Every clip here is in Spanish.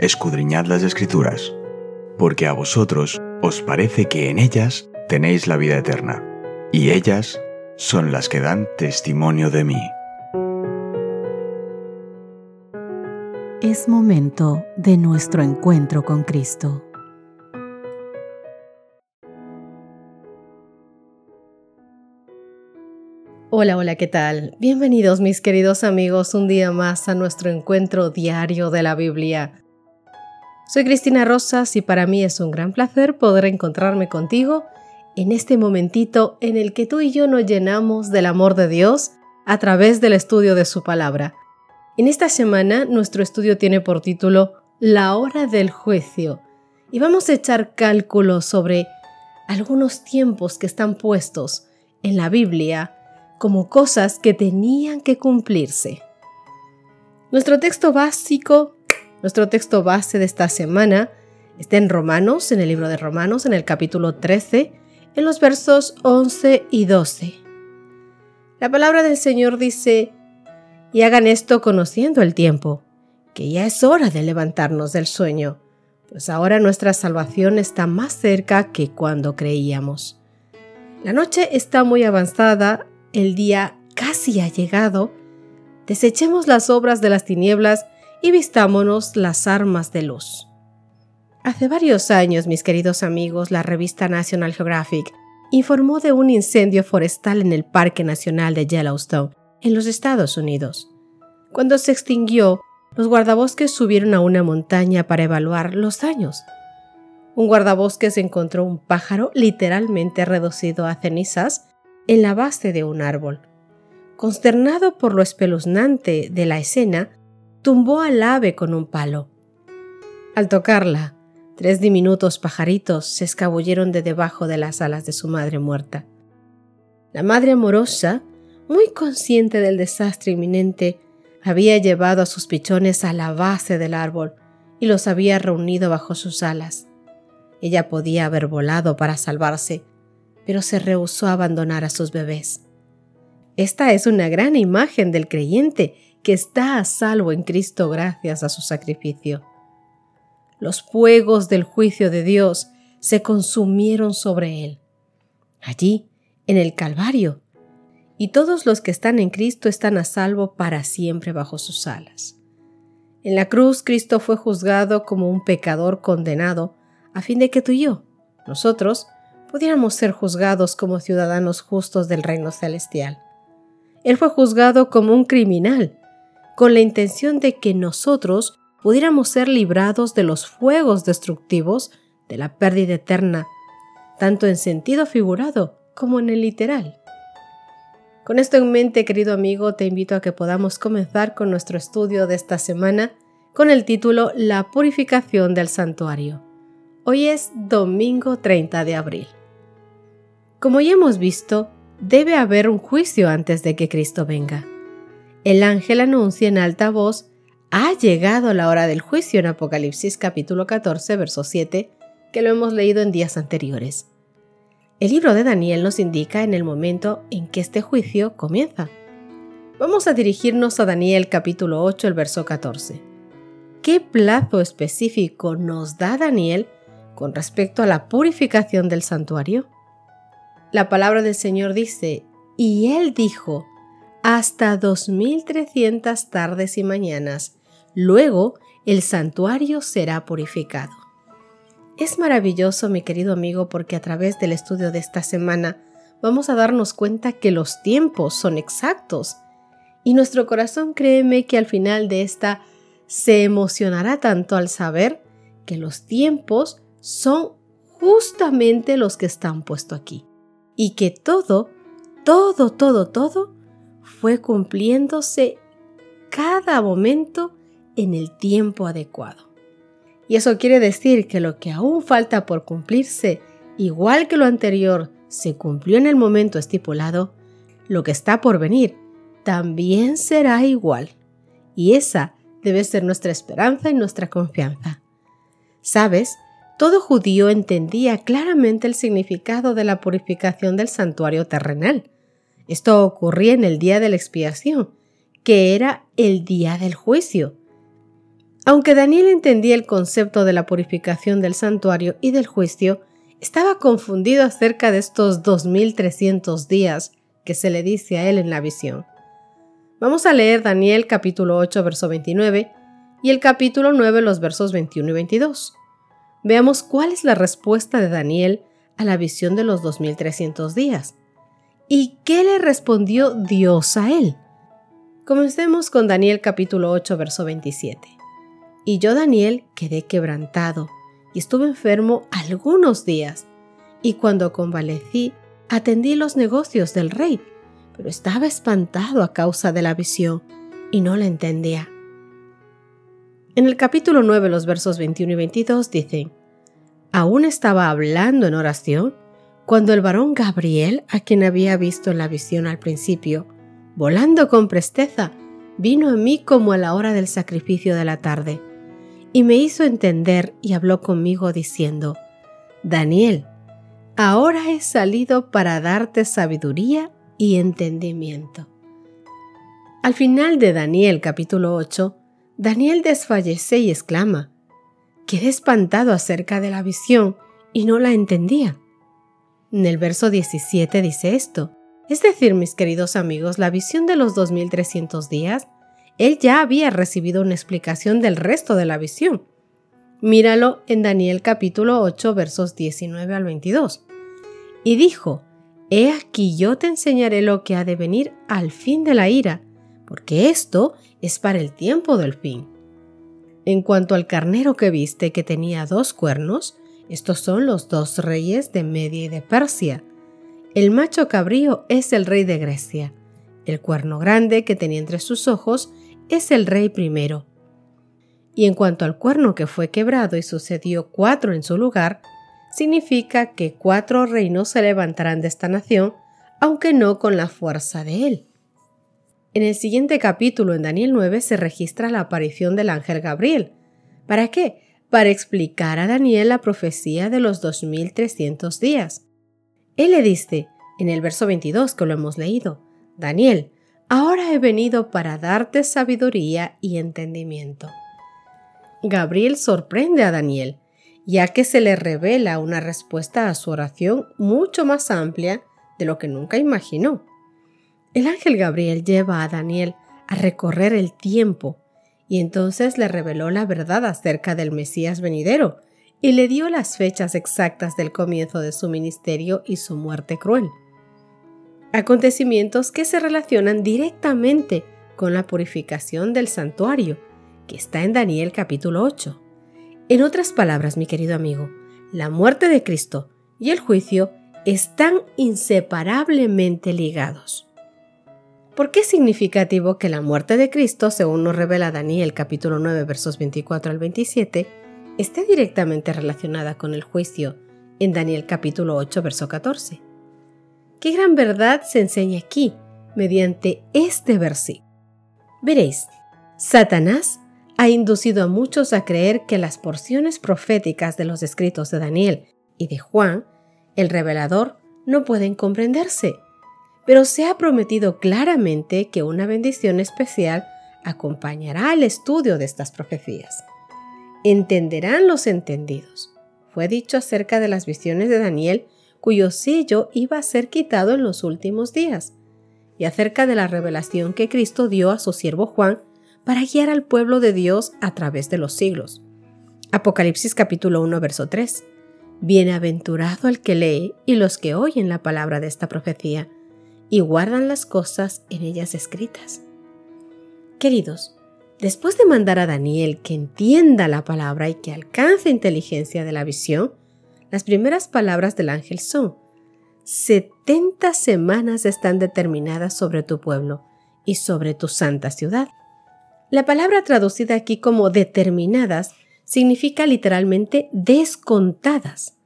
escudriñad las escrituras, porque a vosotros os parece que en ellas tenéis la vida eterna, y ellas son las que dan testimonio de mí. Es momento de nuestro encuentro con Cristo. Hola, hola, ¿qué tal? Bienvenidos mis queridos amigos un día más a nuestro encuentro diario de la Biblia. Soy Cristina Rosas y para mí es un gran placer poder encontrarme contigo en este momentito en el que tú y yo nos llenamos del amor de Dios a través del estudio de su palabra. En esta semana nuestro estudio tiene por título La hora del juicio y vamos a echar cálculo sobre algunos tiempos que están puestos en la Biblia como cosas que tenían que cumplirse. Nuestro texto básico nuestro texto base de esta semana está en Romanos, en el libro de Romanos, en el capítulo 13, en los versos 11 y 12. La palabra del Señor dice, y hagan esto conociendo el tiempo, que ya es hora de levantarnos del sueño, pues ahora nuestra salvación está más cerca que cuando creíamos. La noche está muy avanzada, el día casi ha llegado, desechemos las obras de las tinieblas y vistámonos las armas de luz. Hace varios años, mis queridos amigos, la revista National Geographic informó de un incendio forestal en el Parque Nacional de Yellowstone, en los Estados Unidos. Cuando se extinguió, los guardabosques subieron a una montaña para evaluar los daños. Un guardabosques encontró un pájaro literalmente reducido a cenizas en la base de un árbol. Consternado por lo espeluznante de la escena, tumbó al ave con un palo. Al tocarla, tres diminutos pajaritos se escabulleron de debajo de las alas de su madre muerta. La madre amorosa, muy consciente del desastre inminente, había llevado a sus pichones a la base del árbol y los había reunido bajo sus alas. Ella podía haber volado para salvarse, pero se rehusó a abandonar a sus bebés. Esta es una gran imagen del creyente que está a salvo en Cristo gracias a su sacrificio. Los fuegos del juicio de Dios se consumieron sobre él. Allí, en el Calvario, y todos los que están en Cristo están a salvo para siempre bajo sus alas. En la cruz Cristo fue juzgado como un pecador condenado a fin de que tú y yo, nosotros, pudiéramos ser juzgados como ciudadanos justos del reino celestial. Él fue juzgado como un criminal con la intención de que nosotros pudiéramos ser librados de los fuegos destructivos de la pérdida eterna, tanto en sentido figurado como en el literal. Con esto en mente, querido amigo, te invito a que podamos comenzar con nuestro estudio de esta semana con el título La purificación del santuario. Hoy es domingo 30 de abril. Como ya hemos visto, debe haber un juicio antes de que Cristo venga el ángel anuncia en alta voz, ha llegado la hora del juicio en Apocalipsis capítulo 14, verso 7, que lo hemos leído en días anteriores. El libro de Daniel nos indica en el momento en que este juicio comienza. Vamos a dirigirnos a Daniel capítulo 8, el verso 14. ¿Qué plazo específico nos da Daniel con respecto a la purificación del santuario? La palabra del Señor dice, y él dijo, hasta 2.300 tardes y mañanas. Luego el santuario será purificado. Es maravilloso, mi querido amigo, porque a través del estudio de esta semana vamos a darnos cuenta que los tiempos son exactos. Y nuestro corazón, créeme que al final de esta se emocionará tanto al saber que los tiempos son justamente los que están puestos aquí. Y que todo, todo, todo, todo fue cumpliéndose cada momento en el tiempo adecuado. Y eso quiere decir que lo que aún falta por cumplirse, igual que lo anterior, se cumplió en el momento estipulado, lo que está por venir también será igual. Y esa debe ser nuestra esperanza y nuestra confianza. ¿Sabes? Todo judío entendía claramente el significado de la purificación del santuario terrenal. Esto ocurría en el día de la expiación, que era el día del juicio. Aunque Daniel entendía el concepto de la purificación del santuario y del juicio, estaba confundido acerca de estos 2300 días que se le dice a él en la visión. Vamos a leer Daniel capítulo 8, verso 29 y el capítulo 9, los versos 21 y 22. Veamos cuál es la respuesta de Daniel a la visión de los 2300 días. ¿Y qué le respondió Dios a él? Comencemos con Daniel capítulo 8, verso 27. Y yo, Daniel, quedé quebrantado y estuve enfermo algunos días. Y cuando convalecí, atendí los negocios del rey, pero estaba espantado a causa de la visión y no la entendía. En el capítulo 9, los versos 21 y 22 dicen, Aún estaba hablando en oración cuando el varón Gabriel, a quien había visto en la visión al principio, volando con presteza, vino a mí como a la hora del sacrificio de la tarde y me hizo entender y habló conmigo diciendo, Daniel, ahora he salido para darte sabiduría y entendimiento. Al final de Daniel capítulo 8, Daniel desfallece y exclama, quedé espantado acerca de la visión y no la entendía. En el verso 17 dice esto, es decir, mis queridos amigos, la visión de los 2300 días él ya había recibido una explicación del resto de la visión. Míralo en Daniel capítulo 8 versos 19 al 22. Y dijo, He aquí yo te enseñaré lo que ha de venir al fin de la ira, porque esto es para el tiempo del fin. En cuanto al carnero que viste que tenía dos cuernos, estos son los dos reyes de Media y de Persia. El macho cabrío es el rey de Grecia. El cuerno grande que tenía entre sus ojos es el rey primero. Y en cuanto al cuerno que fue quebrado y sucedió cuatro en su lugar, significa que cuatro reinos se levantarán de esta nación, aunque no con la fuerza de él. En el siguiente capítulo, en Daniel 9, se registra la aparición del ángel Gabriel. ¿Para qué? Para explicar a Daniel la profecía de los 2300 días. Él le dice, en el verso 22 que lo hemos leído, Daniel, Ahora he venido para darte sabiduría y entendimiento. Gabriel sorprende a Daniel, ya que se le revela una respuesta a su oración mucho más amplia de lo que nunca imaginó. El ángel Gabriel lleva a Daniel a recorrer el tiempo y entonces le reveló la verdad acerca del Mesías venidero y le dio las fechas exactas del comienzo de su ministerio y su muerte cruel acontecimientos que se relacionan directamente con la purificación del santuario, que está en Daniel capítulo 8. En otras palabras, mi querido amigo, la muerte de Cristo y el juicio están inseparablemente ligados. ¿Por qué es significativo que la muerte de Cristo, según nos revela Daniel capítulo 9 versos 24 al 27, esté directamente relacionada con el juicio en Daniel capítulo 8 verso 14? Qué gran verdad se enseña aquí mediante este versículo. Veréis, Satanás ha inducido a muchos a creer que las porciones proféticas de los escritos de Daniel y de Juan, el revelador, no pueden comprenderse, pero se ha prometido claramente que una bendición especial acompañará al estudio de estas profecías. Entenderán los entendidos. Fue dicho acerca de las visiones de Daniel cuyo sello iba a ser quitado en los últimos días, y acerca de la revelación que Cristo dio a su siervo Juan para guiar al pueblo de Dios a través de los siglos. Apocalipsis capítulo 1 verso 3. Bienaventurado el que lee y los que oyen la palabra de esta profecía y guardan las cosas en ellas escritas. Queridos, después de mandar a Daniel que entienda la palabra y que alcance inteligencia de la visión, las primeras palabras del ángel son, 70 semanas están determinadas sobre tu pueblo y sobre tu santa ciudad. La palabra traducida aquí como determinadas significa literalmente descontadas.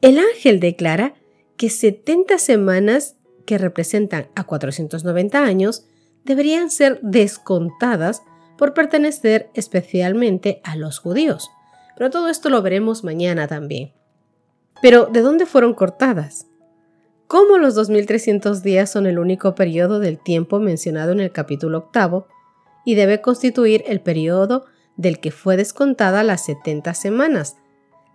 El ángel declara que 70 semanas, que representan a 490 años, deberían ser descontadas por pertenecer especialmente a los judíos. Pero todo esto lo veremos mañana también. Pero, ¿de dónde fueron cortadas? Como los 2300 días son el único periodo del tiempo mencionado en el capítulo octavo y debe constituir el periodo del que fue descontada las 70 semanas.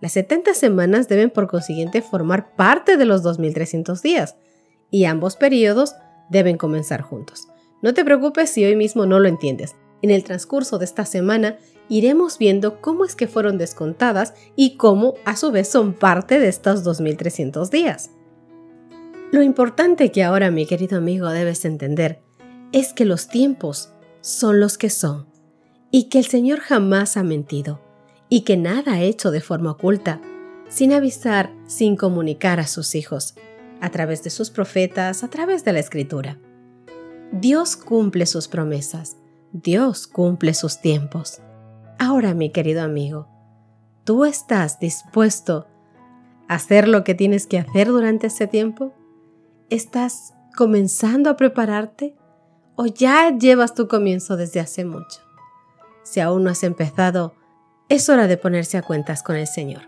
Las 70 semanas deben por consiguiente formar parte de los 2.300 días y ambos periodos deben comenzar juntos. No te preocupes si hoy mismo no lo entiendes. En el transcurso de esta semana iremos viendo cómo es que fueron descontadas y cómo a su vez son parte de estos 2.300 días. Lo importante que ahora, mi querido amigo, debes entender es que los tiempos son los que son y que el Señor jamás ha mentido y que nada ha hecho de forma oculta, sin avisar, sin comunicar a sus hijos, a través de sus profetas, a través de la Escritura. Dios cumple sus promesas, Dios cumple sus tiempos. Ahora, mi querido amigo, ¿tú estás dispuesto a hacer lo que tienes que hacer durante ese tiempo? ¿Estás comenzando a prepararte? ¿O ya llevas tu comienzo desde hace mucho? Si aún no has empezado, es hora de ponerse a cuentas con el Señor,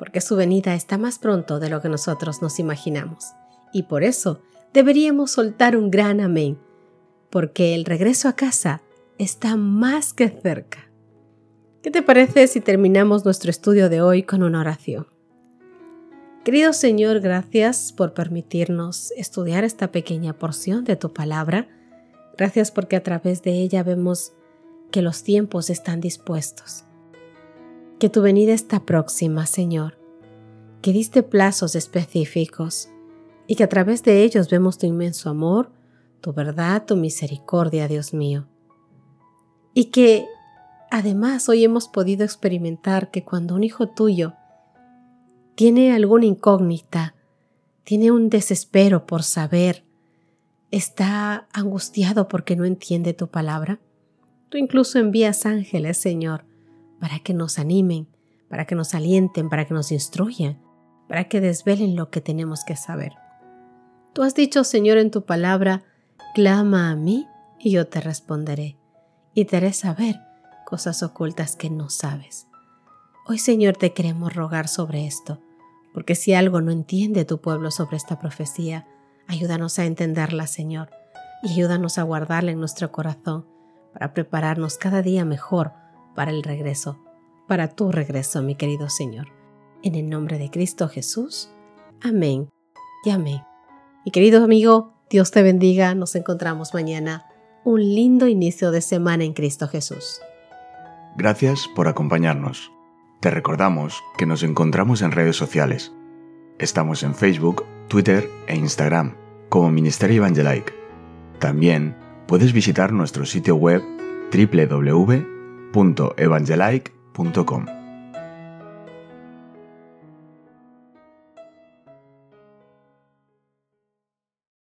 porque su venida está más pronto de lo que nosotros nos imaginamos. Y por eso deberíamos soltar un gran amén, porque el regreso a casa está más que cerca. ¿Qué te parece si terminamos nuestro estudio de hoy con una oración? Querido Señor, gracias por permitirnos estudiar esta pequeña porción de tu palabra. Gracias porque a través de ella vemos que los tiempos están dispuestos, que tu venida está próxima, Señor, que diste plazos específicos y que a través de ellos vemos tu inmenso amor, tu verdad, tu misericordia, Dios mío. Y que además hoy hemos podido experimentar que cuando un hijo tuyo tiene alguna incógnita, tiene un desespero por saber, está angustiado porque no entiende tu palabra. Tú incluso envías ángeles, Señor, para que nos animen, para que nos alienten, para que nos instruyan, para que desvelen lo que tenemos que saber. Tú has dicho, Señor, en tu palabra, clama a mí y yo te responderé, y te haré saber cosas ocultas que no sabes. Hoy, Señor, te queremos rogar sobre esto porque si algo no entiende tu pueblo sobre esta profecía, ayúdanos a entenderla, Señor, y ayúdanos a guardarla en nuestro corazón para prepararnos cada día mejor para el regreso, para tu regreso, mi querido Señor. En el nombre de Cristo Jesús. Amén y amén. Mi querido amigo, Dios te bendiga. Nos encontramos mañana. Un lindo inicio de semana en Cristo Jesús. Gracias por acompañarnos. Te recordamos que nos encontramos en redes sociales. Estamos en Facebook, Twitter e Instagram como Ministerio Evangelike. También puedes visitar nuestro sitio web www.evangelike.com.